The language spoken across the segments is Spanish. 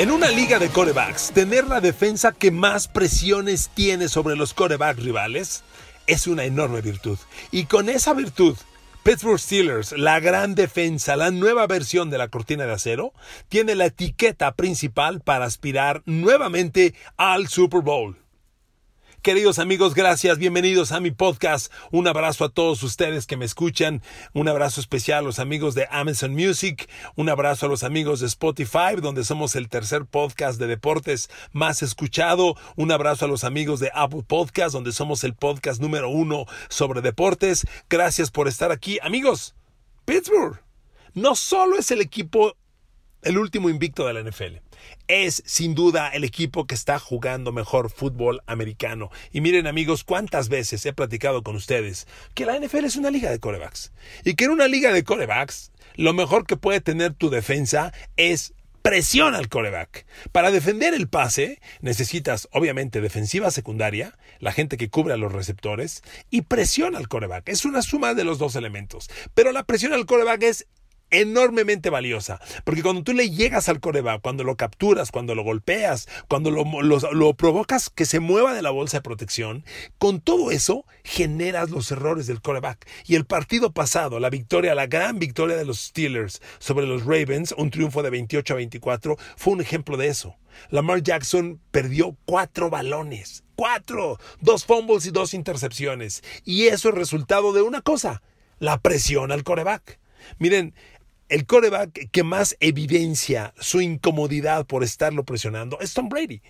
En una liga de corebacks, tener la defensa que más presiones tiene sobre los corebacks rivales es una enorme virtud. Y con esa virtud, Pittsburgh Steelers, la gran defensa, la nueva versión de la cortina de acero, tiene la etiqueta principal para aspirar nuevamente al Super Bowl. Queridos amigos, gracias, bienvenidos a mi podcast. Un abrazo a todos ustedes que me escuchan. Un abrazo especial a los amigos de Amazon Music. Un abrazo a los amigos de Spotify, donde somos el tercer podcast de deportes más escuchado. Un abrazo a los amigos de Apple Podcast, donde somos el podcast número uno sobre deportes. Gracias por estar aquí. Amigos, Pittsburgh no solo es el equipo, el último invicto de la NFL es sin duda el equipo que está jugando mejor fútbol americano. Y miren amigos, cuántas veces he platicado con ustedes que la NFL es una liga de corebacks. Y que en una liga de corebacks, lo mejor que puede tener tu defensa es presión al coreback. Para defender el pase necesitas obviamente defensiva secundaria, la gente que cubre a los receptores, y presión al coreback. Es una suma de los dos elementos. Pero la presión al coreback es enormemente valiosa. Porque cuando tú le llegas al coreback, cuando lo capturas, cuando lo golpeas, cuando lo, lo, provocas que se mueva de la bolsa de protección, con todo eso generas los errores del coreback. Y el partido pasado, la victoria, la gran victoria de los Steelers sobre los Ravens, un triunfo de 28 a 24, fue un ejemplo de eso. Lamar Jackson perdió cuatro balones. Cuatro. Dos fumbles y dos intercepciones. Y eso es resultado de una cosa. La presión al coreback. Miren, el coreback que más evidencia su incomodidad por estarlo presionando es Tom Brady.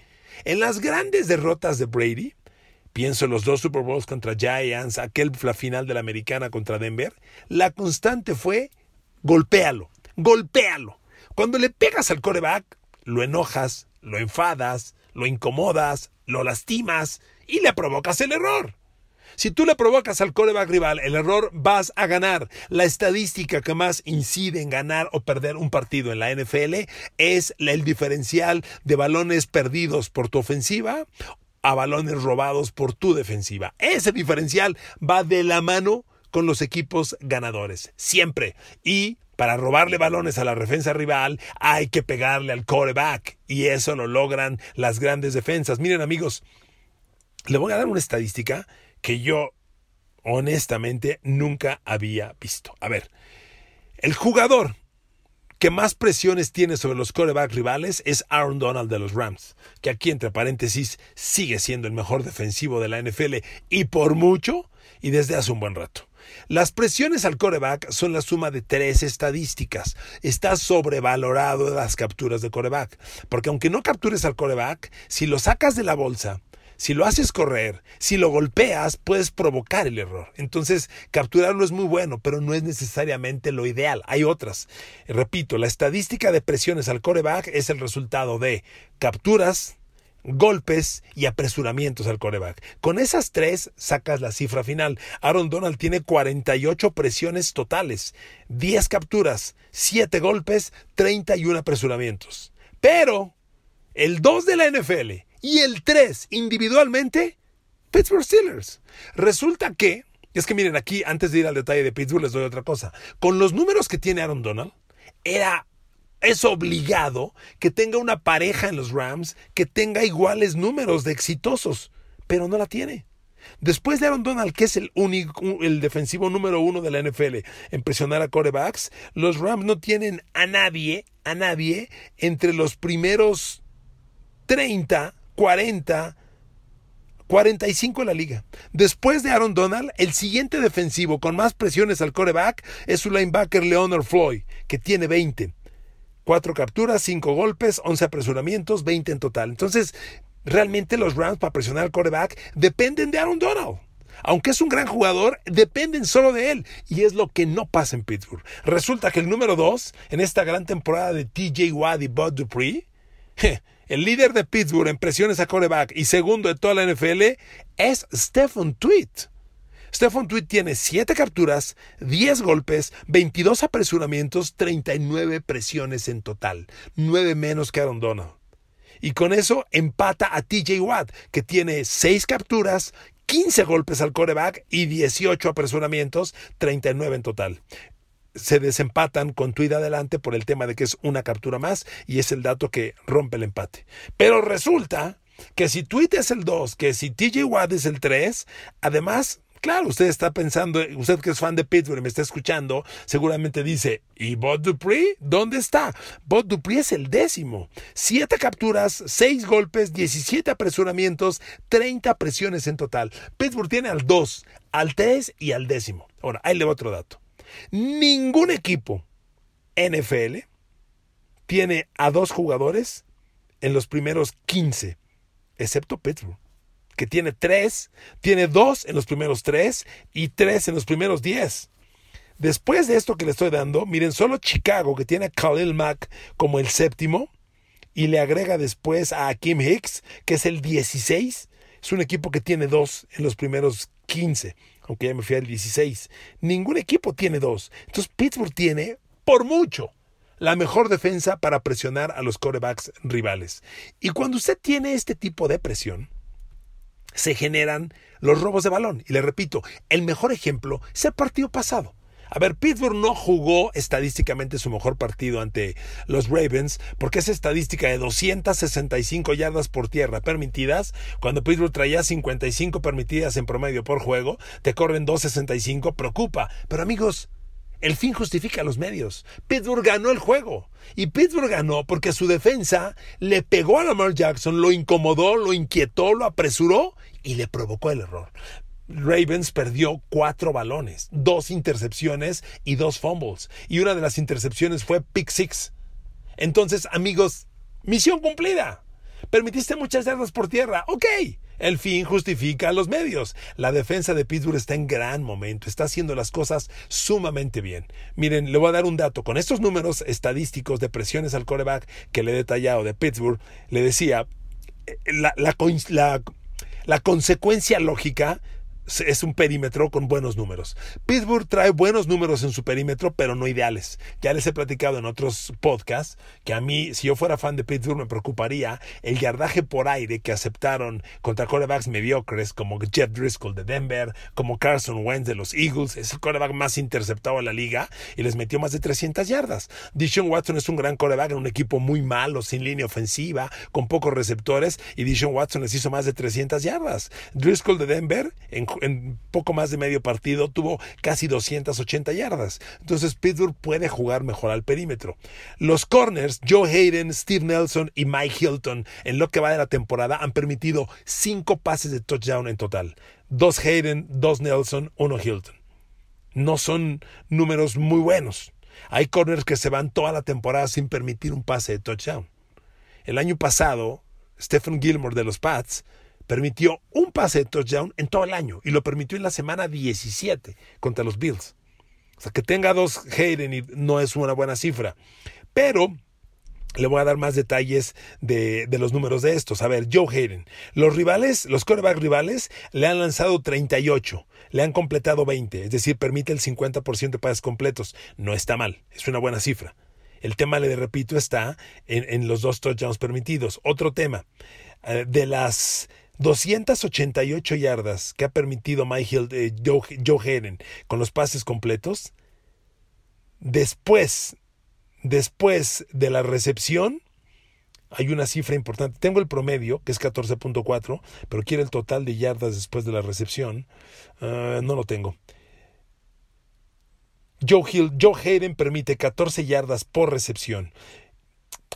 En las grandes derrotas de Brady, pienso en los dos Super Bowls contra Giants, aquel final de la americana contra Denver, la constante fue golpéalo, golpéalo. Cuando le pegas al coreback, lo enojas, lo enfadas, lo incomodas, lo lastimas y le provocas el error. Si tú le provocas al coreback rival el error, vas a ganar. La estadística que más incide en ganar o perder un partido en la NFL es el diferencial de balones perdidos por tu ofensiva a balones robados por tu defensiva. Ese diferencial va de la mano con los equipos ganadores, siempre. Y para robarle balones a la defensa rival hay que pegarle al coreback. Y eso lo logran las grandes defensas. Miren amigos, le voy a dar una estadística que yo honestamente nunca había visto. A ver, el jugador que más presiones tiene sobre los coreback rivales es Aaron Donald de los Rams, que aquí entre paréntesis sigue siendo el mejor defensivo de la NFL y por mucho y desde hace un buen rato. Las presiones al coreback son la suma de tres estadísticas. Está sobrevalorado las capturas de coreback, porque aunque no captures al coreback, si lo sacas de la bolsa, si lo haces correr, si lo golpeas, puedes provocar el error. Entonces, capturarlo es muy bueno, pero no es necesariamente lo ideal. Hay otras. Repito, la estadística de presiones al coreback es el resultado de capturas, golpes y apresuramientos al coreback. Con esas tres sacas la cifra final. Aaron Donald tiene 48 presiones totales, 10 capturas, 7 golpes, 31 apresuramientos. Pero el 2 de la NFL y el 3 individualmente, Pittsburgh Steelers. Resulta que, es que miren aquí, antes de ir al detalle de Pittsburgh, les doy otra cosa. Con los números que tiene Aaron Donald, era es obligado que tenga una pareja en los Rams que tenga iguales números de exitosos, pero no la tiene. Después de Aaron Donald, que es el único, el defensivo número uno de la NFL en presionar a corebacks, los Rams no tienen a nadie, a nadie entre los primeros 30 40, 45 en la liga. Después de Aaron Donald, el siguiente defensivo con más presiones al coreback es su linebacker Leonard Floyd, que tiene 20. Cuatro capturas, cinco golpes, 11 apresuramientos, 20 en total. Entonces, realmente los Rams para presionar al coreback dependen de Aaron Donald. Aunque es un gran jugador, dependen solo de él. Y es lo que no pasa en Pittsburgh. Resulta que el número 2 en esta gran temporada de TJ Watt y Bud Dupree el líder de Pittsburgh en presiones a coreback y segundo de toda la NFL es Stephen Tweet. Stephen Tweet tiene 7 capturas, 10 golpes, 22 apresuramientos, 39 presiones en total, 9 menos que Aaron Donald. Y con eso empata a TJ Watt, que tiene 6 capturas, 15 golpes al coreback y 18 apresuramientos, 39 en total. Se desempatan con Tweed adelante por el tema de que es una captura más y es el dato que rompe el empate. Pero resulta que si Tweet es el 2, que si TJ Watt es el 3, además Claro, usted está pensando, usted que es fan de Pittsburgh y me está escuchando, seguramente dice, ¿y Bob Dupree? ¿Dónde está? Bob Dupree es el décimo. Siete capturas, seis golpes, 17 apresuramientos, 30 presiones en total. Pittsburgh tiene al 2, al 3 y al décimo. Ahora, ahí le va otro dato. Ningún equipo NFL tiene a dos jugadores en los primeros 15, excepto Pittsburgh que tiene tres, tiene dos en los primeros tres y tres en los primeros diez. Después de esto que le estoy dando, miren, solo Chicago, que tiene a Khalil Mack como el séptimo, y le agrega después a Kim Hicks, que es el 16. Es un equipo que tiene dos en los primeros 15, aunque ya me fui al 16. Ningún equipo tiene dos. Entonces Pittsburgh tiene, por mucho, la mejor defensa para presionar a los corebacks rivales. Y cuando usted tiene este tipo de presión, se generan los robos de balón. Y le repito, el mejor ejemplo es el partido pasado. A ver, Pittsburgh no jugó estadísticamente su mejor partido ante los Ravens porque esa estadística de 265 yardas por tierra permitidas, cuando Pittsburgh traía 55 permitidas en promedio por juego, te corren 265, preocupa. Pero amigos, el fin justifica los medios. Pittsburgh ganó el juego. Y Pittsburgh ganó porque su defensa le pegó a Lamar Jackson, lo incomodó, lo inquietó, lo apresuró y le provocó el error. Ravens perdió cuatro balones, dos intercepciones y dos fumbles. Y una de las intercepciones fue pick six. Entonces, amigos, misión cumplida. Permitiste muchas yardas por tierra. Ok. El fin justifica los medios. La defensa de Pittsburgh está en gran momento, está haciendo las cosas sumamente bien. Miren, le voy a dar un dato. Con estos números estadísticos de presiones al coreback que le he detallado de Pittsburgh, le decía, eh, la, la, la consecuencia lógica es un perímetro con buenos números. Pittsburgh trae buenos números en su perímetro, pero no ideales. Ya les he platicado en otros podcasts que a mí, si yo fuera fan de Pittsburgh, me preocuparía el yardaje por aire que aceptaron contra corebacks mediocres como Jeff Driscoll de Denver, como Carson Wentz de los Eagles. Es el coreback más interceptado en la liga y les metió más de 300 yardas. Dishon Watson es un gran coreback en un equipo muy malo, sin línea ofensiva, con pocos receptores y Dishon Watson les hizo más de 300 yardas. Driscoll de Denver en en poco más de medio partido tuvo casi 280 yardas. Entonces Pittsburgh puede jugar mejor al perímetro. Los corners, Joe Hayden, Steve Nelson y Mike Hilton, en lo que va de la temporada, han permitido cinco pases de touchdown en total. Dos Hayden, dos Nelson, uno Hilton. No son números muy buenos. Hay corners que se van toda la temporada sin permitir un pase de touchdown. El año pasado, Stephen Gilmore de los Pats permitió un pase de touchdown en todo el año y lo permitió en la semana 17 contra los Bills. O sea, que tenga dos Hayden no es una buena cifra. Pero le voy a dar más detalles de, de, los números de estos. A ver, Joe Hayden. Los rivales, los quarterback rivales, le han lanzado 38, le han completado 20, es decir, permite el 50% de pases completos. No está mal, es una buena cifra. El tema, le repito, está en, en los dos touchdowns permitidos. Otro tema, eh, de las 288 yardas que ha permitido Mike eh, Joe, Joe con los pases completos. Después, después de la recepción, hay una cifra importante. Tengo el promedio, que es 14.4, pero quiero el total de yardas después de la recepción. Ah, no lo tengo. Joe, Hill, Joe Hayden permite 14 yardas por recepción.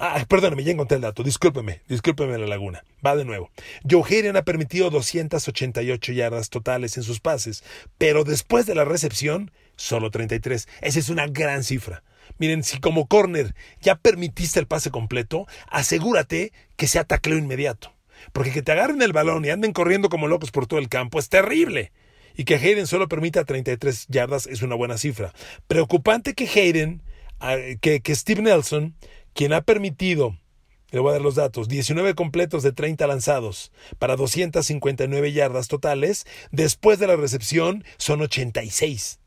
Ah, perdóneme, ya encontré el dato. Discúlpeme, discúlpeme la laguna. Va de nuevo. Joe Hayden ha permitido 288 yardas totales en sus pases, pero después de la recepción, solo 33. Esa es una gran cifra. Miren, si como corner ya permitiste el pase completo, asegúrate que sea tacleo inmediato. Porque que te agarren el balón y anden corriendo como locos por todo el campo es terrible. Y que Hayden solo permita 33 yardas es una buena cifra. Preocupante que Hayden, ah, que, que Steve Nelson quien ha permitido, le voy a dar los datos, 19 completos de 30 lanzados para 259 yardas totales, después de la recepción son 86.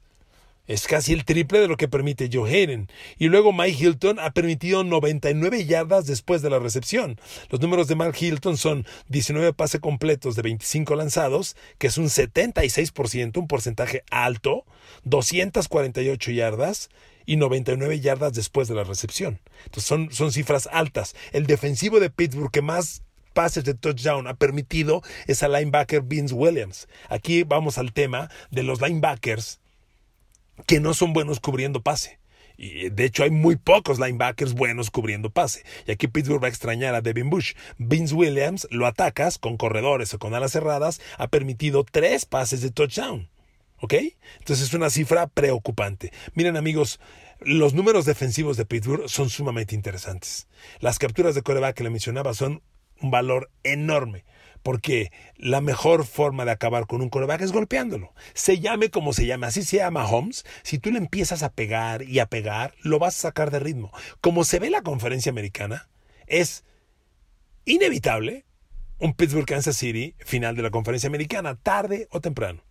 Es casi el triple de lo que permite Joe Hayden. Y luego Mike Hilton ha permitido 99 yardas después de la recepción. Los números de Mike Hilton son 19 pases completos de 25 lanzados, que es un 76%, un porcentaje alto, 248 yardas y 99 yardas después de la recepción. Entonces son, son cifras altas. El defensivo de Pittsburgh que más pases de touchdown ha permitido es al linebacker Vince Williams. Aquí vamos al tema de los linebackers que no son buenos cubriendo pase. Y de hecho hay muy pocos linebackers buenos cubriendo pase. Y aquí Pittsburgh va a extrañar a Devin Bush. Vince Williams lo atacas con corredores o con alas cerradas. Ha permitido tres pases de touchdown. ¿Ok? Entonces es una cifra preocupante. Miren amigos, los números defensivos de Pittsburgh son sumamente interesantes. Las capturas de coreback que le mencionaba son un valor enorme porque la mejor forma de acabar con un coreback es golpeándolo. Se llame como se llame, así se llama Holmes. Si tú le empiezas a pegar y a pegar, lo vas a sacar de ritmo. Como se ve la conferencia americana, es inevitable un Pittsburgh Kansas City final de la conferencia americana, tarde o temprano.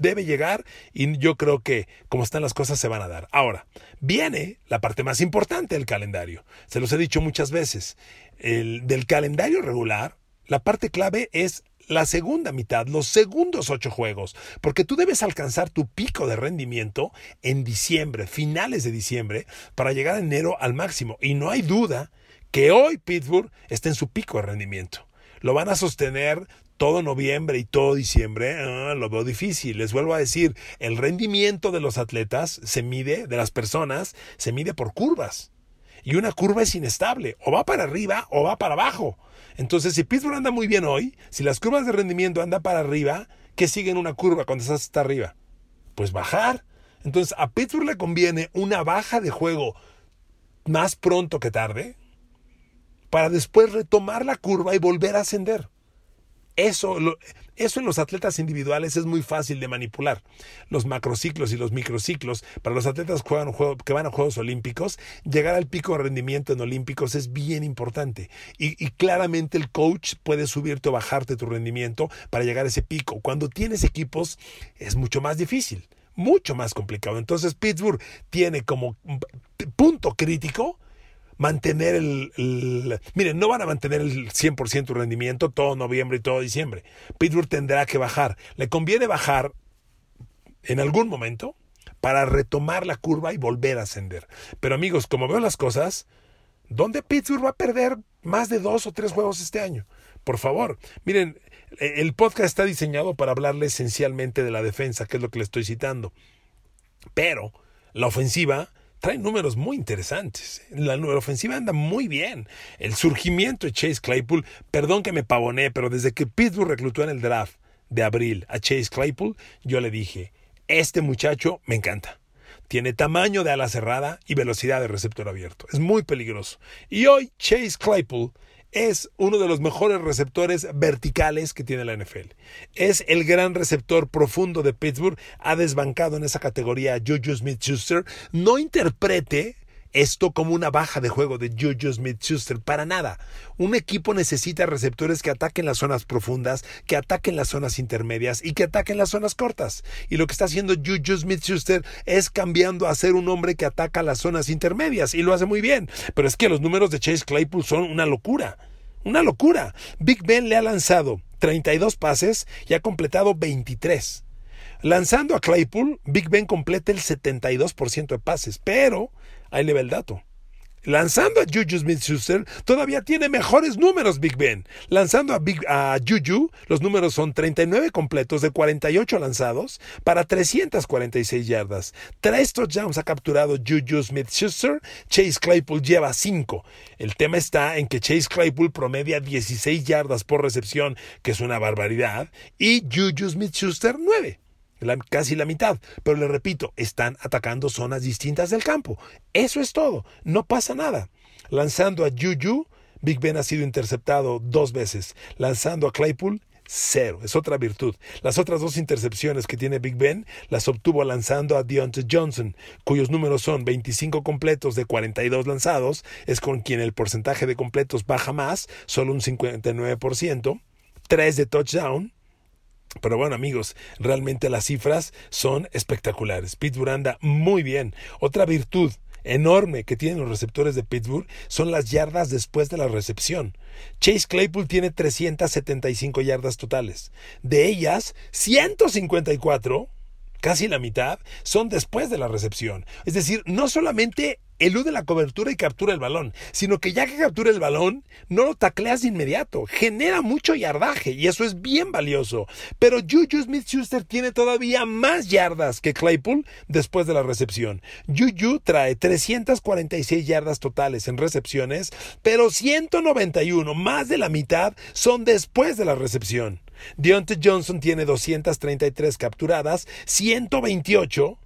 Debe llegar y yo creo que como están las cosas se van a dar. Ahora, viene la parte más importante del calendario. Se los he dicho muchas veces. El, del calendario regular la parte clave es la segunda mitad, los segundos ocho juegos, porque tú debes alcanzar tu pico de rendimiento en diciembre, finales de diciembre, para llegar enero al máximo. Y no hay duda que hoy Pittsburgh está en su pico de rendimiento. Lo van a sostener todo noviembre y todo diciembre, ah, lo veo difícil. Les vuelvo a decir, el rendimiento de los atletas se mide, de las personas, se mide por curvas. Y una curva es inestable, o va para arriba o va para abajo. Entonces, si Pittsburgh anda muy bien hoy, si las curvas de rendimiento andan para arriba, ¿qué sigue en una curva cuando estás hasta arriba? Pues bajar. Entonces, a Pittsburgh le conviene una baja de juego más pronto que tarde para después retomar la curva y volver a ascender. Eso, eso en los atletas individuales es muy fácil de manipular. Los macrociclos y los microciclos, para los atletas que, van a Juegos Olímpicos, llegar al pico de rendimiento en Olímpicos es bien importante. Y, y claramente el coach puede subirte o bajarte tu rendimiento para llegar a ese pico. Cuando tienes equipos es mucho más difícil, mucho más complicado. Entonces Pittsburgh tiene como punto crítico mantener el, Miren, no van a mantener el 100% rendimiento todo noviembre y todo diciembre. Pittsburgh tendrá que bajar. Le conviene bajar en algún momento para retomar la curva y volver a ascender. Pero amigos, como veo las cosas, ¿dónde Pittsburgh va a perder más de dos o tres juegos este año? Por favor, miren, e, el podcast está diseñado para hablarle esencialmente de la defensa, que es lo que le estoy citando. Pero la ofensiva trae números muy interesantes. La, la ofensiva anda muy bien. El surgimiento de Chase Claypool, perdón que me pavoné, pero desde que Pittsburgh reclutó en el draft de abril a Chase Claypool, yo le dije, este muchacho me encanta. Tiene tamaño de ala cerrada y velocidad de receptor abierto. Es muy peligroso. Y hoy Chase Claypool es uno de los mejores receptores verticales que tiene la NFL. Es el gran receptor profundo de Pittsburgh. Ha desbancado en esa categoría a Juju Smith-Schuster. No interprete esto como una baja de juego de Juju Smith-Schuster. Para nada. Un equipo necesita receptores que ataquen las zonas profundas, que ataquen las zonas intermedias y que ataquen las zonas cortas. Y lo que está haciendo Juju Smith-Schuster es cambiando a ser un hombre que ataca las zonas intermedias y lo hace muy bien. Pero es que los números de Chase Claypool son una locura. Una locura. Big Ben le ha lanzado 32 pases y ha completado 23. Lanzando a Claypool, Big Ben completa el 72% de pases, pero ahí le ve el dato. Lanzando a Juju Smith-Schuster, todavía tiene mejores números Big Ben. Lanzando a, Big, a Juju, los números son 39 completos de 48 lanzados para 346 yardas. Tres touchdowns ha capturado Juju Smith-Schuster. Chase Claypool lleva 5. El tema está en que Chase Claypool promedia 16 yardas por recepción, que es una barbaridad, y Juju Smith-Schuster 9 casi la mitad. Pero le repito, están atacando zonas distintas del campo. Eso es todo, no pasa nada. Lanzando a Juju, Big Ben ha sido interceptado dos veces. Lanzando a Claypool, cero. Es otra virtud. Las otras dos intercepciones que tiene Big Ben las obtuvo lanzando a Deontay Johnson, cuyos números son 25 completos de 42 lanzados, es con quien el porcentaje de completos baja más, solo un 59%, 3 de touchdown, pero bueno, amigos, realmente las cifras son espectaculares. Pittsburgh anda muy bien. Otra virtud enorme que tienen los receptores de Pittsburgh son las yardas después de la recepción. Chase Claypool tiene 375 yardas totales. De ellas, 154 casi la mitad, son después de la recepción. Es decir, no solamente elude la cobertura y captura el balón, sino que ya que captura el balón, no lo tacleas de inmediato, genera mucho yardaje y eso es bien valioso. Pero Juju Smith-Schuster tiene todavía más yardas que Claypool después de la recepción. Juju trae 346 yardas totales en recepciones, pero 191, más de la mitad, son después de la recepción. Deontay Johnson tiene 233 capturadas, 128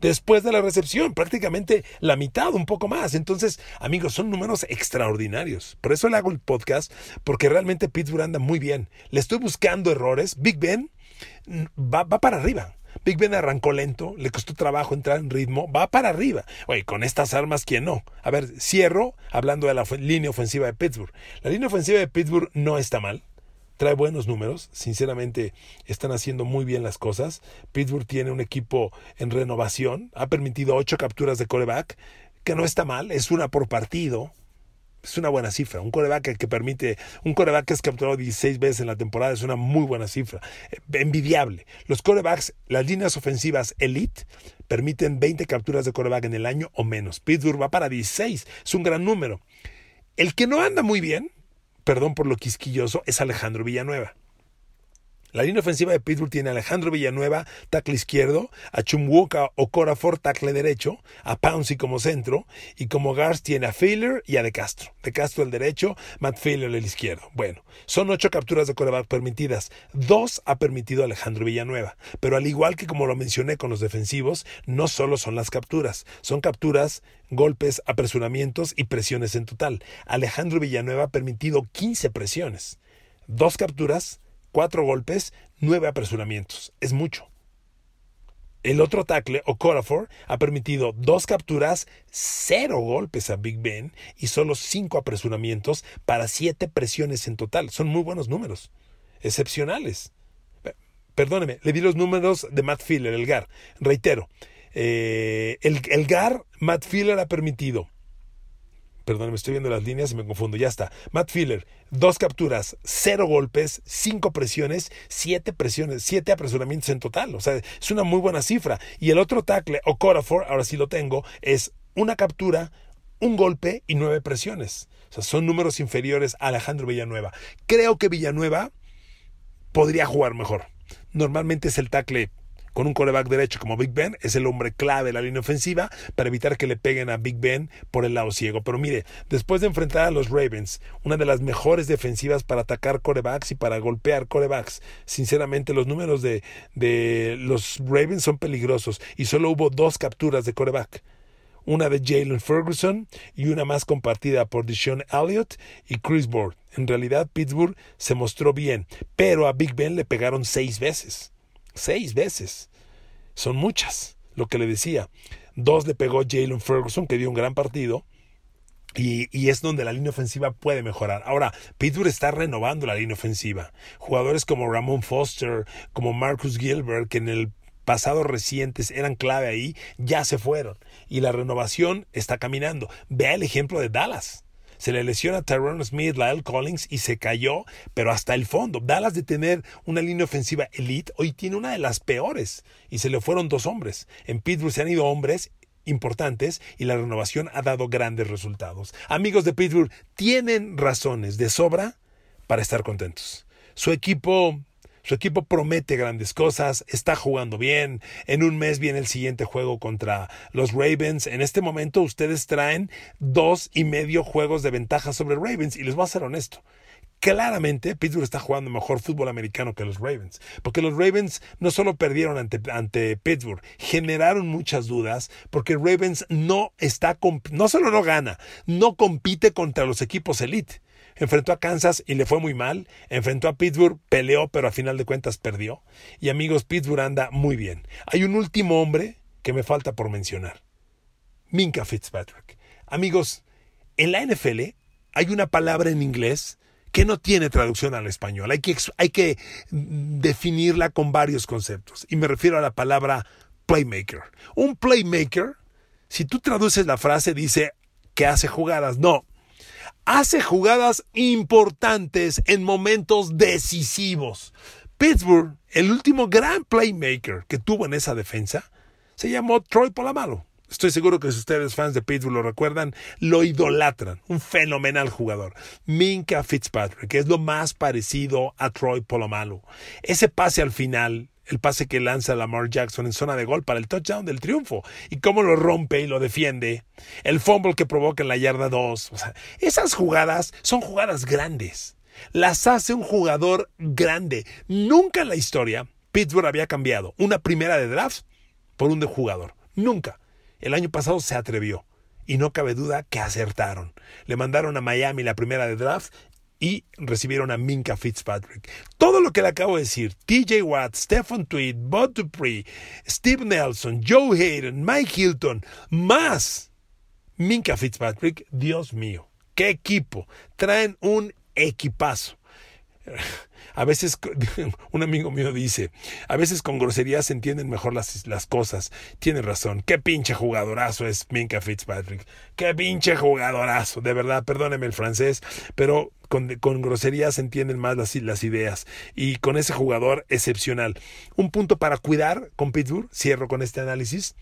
después de la recepción, prácticamente la mitad, un poco más. Entonces, amigos, son números extraordinarios. Por eso le hago el podcast, porque realmente Pittsburgh anda muy bien. Le estoy buscando errores. Big Ben va, para arriba. Big Ben arrancó lento, le costó trabajo entrar en ritmo, va para arriba. Oye, con estas armas, ¿quién no? A ver, cierro hablando de la línea ofensiva de Pittsburgh. La línea ofensiva de Pittsburgh no está mal trae buenos números, sinceramente están haciendo muy bien las cosas. Pittsburgh tiene un equipo en renovación, ha permitido ocho capturas de coreback, que no está mal, es una por partido. Es una buena cifra. Un coreback que permite, un coreback que es capturado 16 veces en la temporada es una muy buena cifra. Eh, envidiable. Los corebacks, las líneas ofensivas elite, permiten 20 capturas de coreback en el año o menos. Pittsburgh va para 16. Es un gran número. El que no anda muy bien perdón por lo quisquilloso, es Alejandro Villanueva. La línea ofensiva de Pittsburgh tiene a Alejandro Villanueva, tackle izquierdo, a Chumwoka o Corafor, tackle derecho, a Pouncey como centro, y como guards tiene a Failer y a De Castro. De Castro el derecho, Matt Failer el izquierdo. Bueno, son ocho capturas de coreback permitidas. Dos ha permitido Alejandro Villanueva. Pero al igual que como lo mencioné con los defensivos, no solo son las capturas, son capturas golpes, apresuramientos y presiones en total. Alejandro Villanueva ha permitido 15 presiones, dos capturas, cuatro golpes, nueve apresuramientos. Es mucho. El otro tackle, Okorafor, ha permitido dos capturas, cero golpes a Big Ben y solo cinco apresuramientos para siete presiones en total. Son muy buenos números. Excepcionales. Perdóneme, le di los números de Matt Filler, el GAR. Reitero, eh, el, el GAR, Matt Filler ha permitido Perdón, me estoy viendo las líneas y me confundo. Ya está. Matt Filler, dos capturas, cero golpes, cinco presiones, siete presiones, siete apresuramientos en total. O sea, es una muy buena cifra. Y el otro tackle, o Corafor, ahora sí lo tengo, es una captura, un golpe y nueve presiones. O sea, son números inferiores a Alejandro Villanueva. Creo que Villanueva podría jugar mejor. Normalmente es el tackle con un coreback derecho como Big Ben, es el hombre clave de la línea ofensiva para evitar que le peguen a Big Ben por el lado ciego. Pero mire, después de enfrentar a los Ravens, una de las mejores defensivas para atacar corebacks y para golpear corebacks, sinceramente los números de, de los Ravens son peligrosos y solo hubo dos capturas de coreback una de Jalen Ferguson y una más compartida por Deshaun Elliott y Chris Board. En realidad, Pittsburgh se mostró bien, pero a Big Ben le pegaron seis veces. Seis veces. Son muchas, lo que le decía. Dos le pegó Jalen Ferguson, que dio un gran partido. Y, y, es donde la línea ofensiva puede mejorar. Ahora, Pittsburgh está renovando la línea ofensiva. Jugadores como Ramon Foster, como Marcus Gilbert, que en el pasado recientes eran clave ahí, ya se fueron. Y la renovación está caminando. Vea el ejemplo de Dallas. Se le lesiona Tyrone Smith, Lyle Collins y se cayó, pero hasta el fondo. Dallas de tener una línea ofensiva elite, hoy tiene una de las peores. Y se le fueron dos hombres. En Pittsburgh se han ido hombres importantes y la renovación ha dado grandes resultados. Amigos de Pittsburgh, tienen razones de sobra para estar contentos. Su equipo su equipo promete grandes cosas, está jugando bien. En un mes viene el siguiente juego contra los Ravens. En este momento ustedes traen dos y medio juegos de ventaja sobre Ravens. Y les voy a ser honesto. Claramente, Pittsburgh está jugando mejor fútbol americano que los Ravens, porque los Ravens no solo perdieron ante, Pittsburgh, generaron muchas dudas, porque Ravens no está, no solo no gana, no compite contra los equipos elite. Enfrentó a Kansas y le fue muy mal. Enfrentó a Pittsburgh, peleó, pero a final de cuentas perdió. Y amigos, Pittsburgh anda muy bien. Hay un último hombre que me falta por mencionar. Minka Fitzpatrick. Amigos, en la NFL hay una palabra en inglés que no tiene traducción al español. Hay que, hay que definirla con varios conceptos. Y me refiero a la palabra playmaker. Un playmaker, si tú traduces la frase, dice que hace jugadas. No, hace jugadas importantes en momentos decisivos. Pittsburgh El último gran playmaker que tuvo en esa defensa se llamó Troy Polamalu. Estoy seguro que si ustedes fans de Pittsburgh lo recuerdan, lo idolatran. Un fenomenal jugador. Minka Fitzpatrick, que es lo más parecido a Troy Polamalu. Ese pase al final, el pase que lanza Lamar Jackson en zona de gol para el touchdown del triunfo. Y cómo lo rompe y lo defiende. El fumble que provoca en la yarda 2. O sea, esas jugadas son jugadas grandes. Las hace un jugador grande. Nunca en la historia Pittsburgh había cambiado una primera de draft por un de jugador. Nunca. El año pasado se atrevió. Y no cabe duda que acertaron. Le mandaron a Miami la primera de draft y recibieron a Minka Fitzpatrick. Todo lo que le acabo de decir, TJ Watt, Stephen Tweed, Bud Dupree, Steve Nelson, Joe Hayden, Mike Hilton, más Minka Fitzpatrick, Dios mío, qué equipo. Traen un equipazo. A veces, un amigo mío dice, a veces con groserías se entienden mejor las, las cosas. Tiene razón. Qué pinche jugadorazo es Minka Fitzpatrick. Qué pinche jugadorazo. De verdad, perdóneme el francés, pero con, con, groserías se entienden más las, las, ideas. Y con ese jugador excepcional. Un punto para cuidar con Pittsburgh, cierro con este análisis.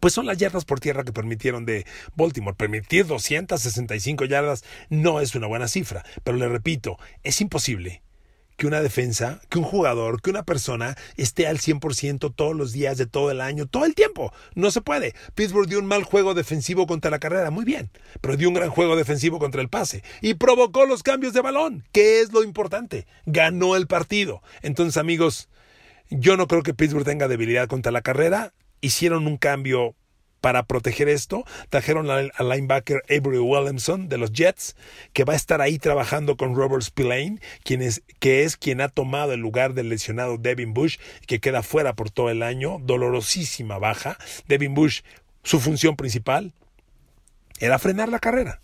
Pues son las yardas por tierra que permitieron de Baltimore. Permitir 265 yardas no es una buena cifra, pero le repito, es imposible que una defensa, que un jugador, que una persona esté al 100% todos los días de todo el año, todo el tiempo. No se puede. Pittsburgh dio un mal juego defensivo contra la carrera, muy bien, pero dio un gran juego defensivo contra el pase y provocó los cambios de balón, que es lo importante. Ganó el partido. Entonces, amigos, yo no creo que Pittsburgh tenga debilidad contra la carrera. Hicieron un cambio para proteger esto, trajeron al, linebacker Avery Williamson de los Jets, que va a estar ahí trabajando con Robert Spillane, quien es, que es quien ha tomado el lugar del lesionado Devin Bush, que queda fuera por todo el año, dolorosísima baja. Devin Bush, su función principal era frenar la carrera.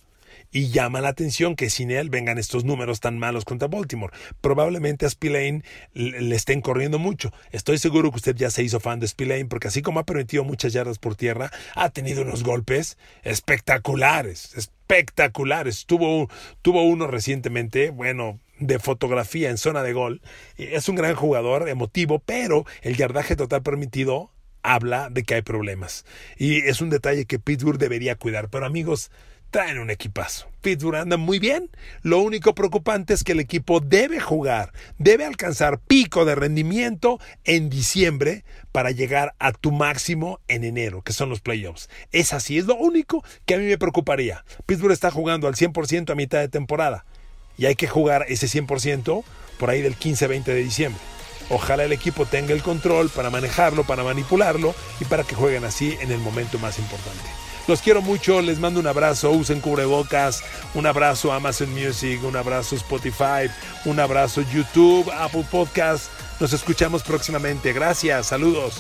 Y llama la atención que sin él vengan estos números tan malos contra Baltimore. Probablemente a Spillane le estén corriendo mucho. Estoy seguro que usted ya se hizo fan de Spillane porque así como ha permitido muchas yardas por tierra, ha tenido unos golpes espectaculares, espectaculares. Tuvo, tuvo uno recientemente, bueno, de fotografía en zona de gol. Es un gran jugador, emotivo, pero el yardaje total permitido habla de que hay problemas. Y es un detalle que Pittsburgh debería cuidar. Pero amigos, traen un equipazo. Pittsburgh anda muy bien. Lo único preocupante es que el equipo debe jugar, debe alcanzar pico de rendimiento en diciembre para llegar a tu máximo en enero, que son los playoffs. Es así, es lo único que a mí me preocuparía. Pittsburgh está jugando al 100% a mitad de temporada y hay que jugar ese 100% por ahí del 15-20 de diciembre. Ojalá el equipo tenga el control para manejarlo, para manipularlo y para que jueguen así en el momento más importante. Los quiero mucho, les mando un abrazo, usen cubrebocas, un abrazo Amazon Music, un abrazo Spotify, un abrazo YouTube, Apple Podcast. Nos escuchamos próximamente. Gracias, saludos.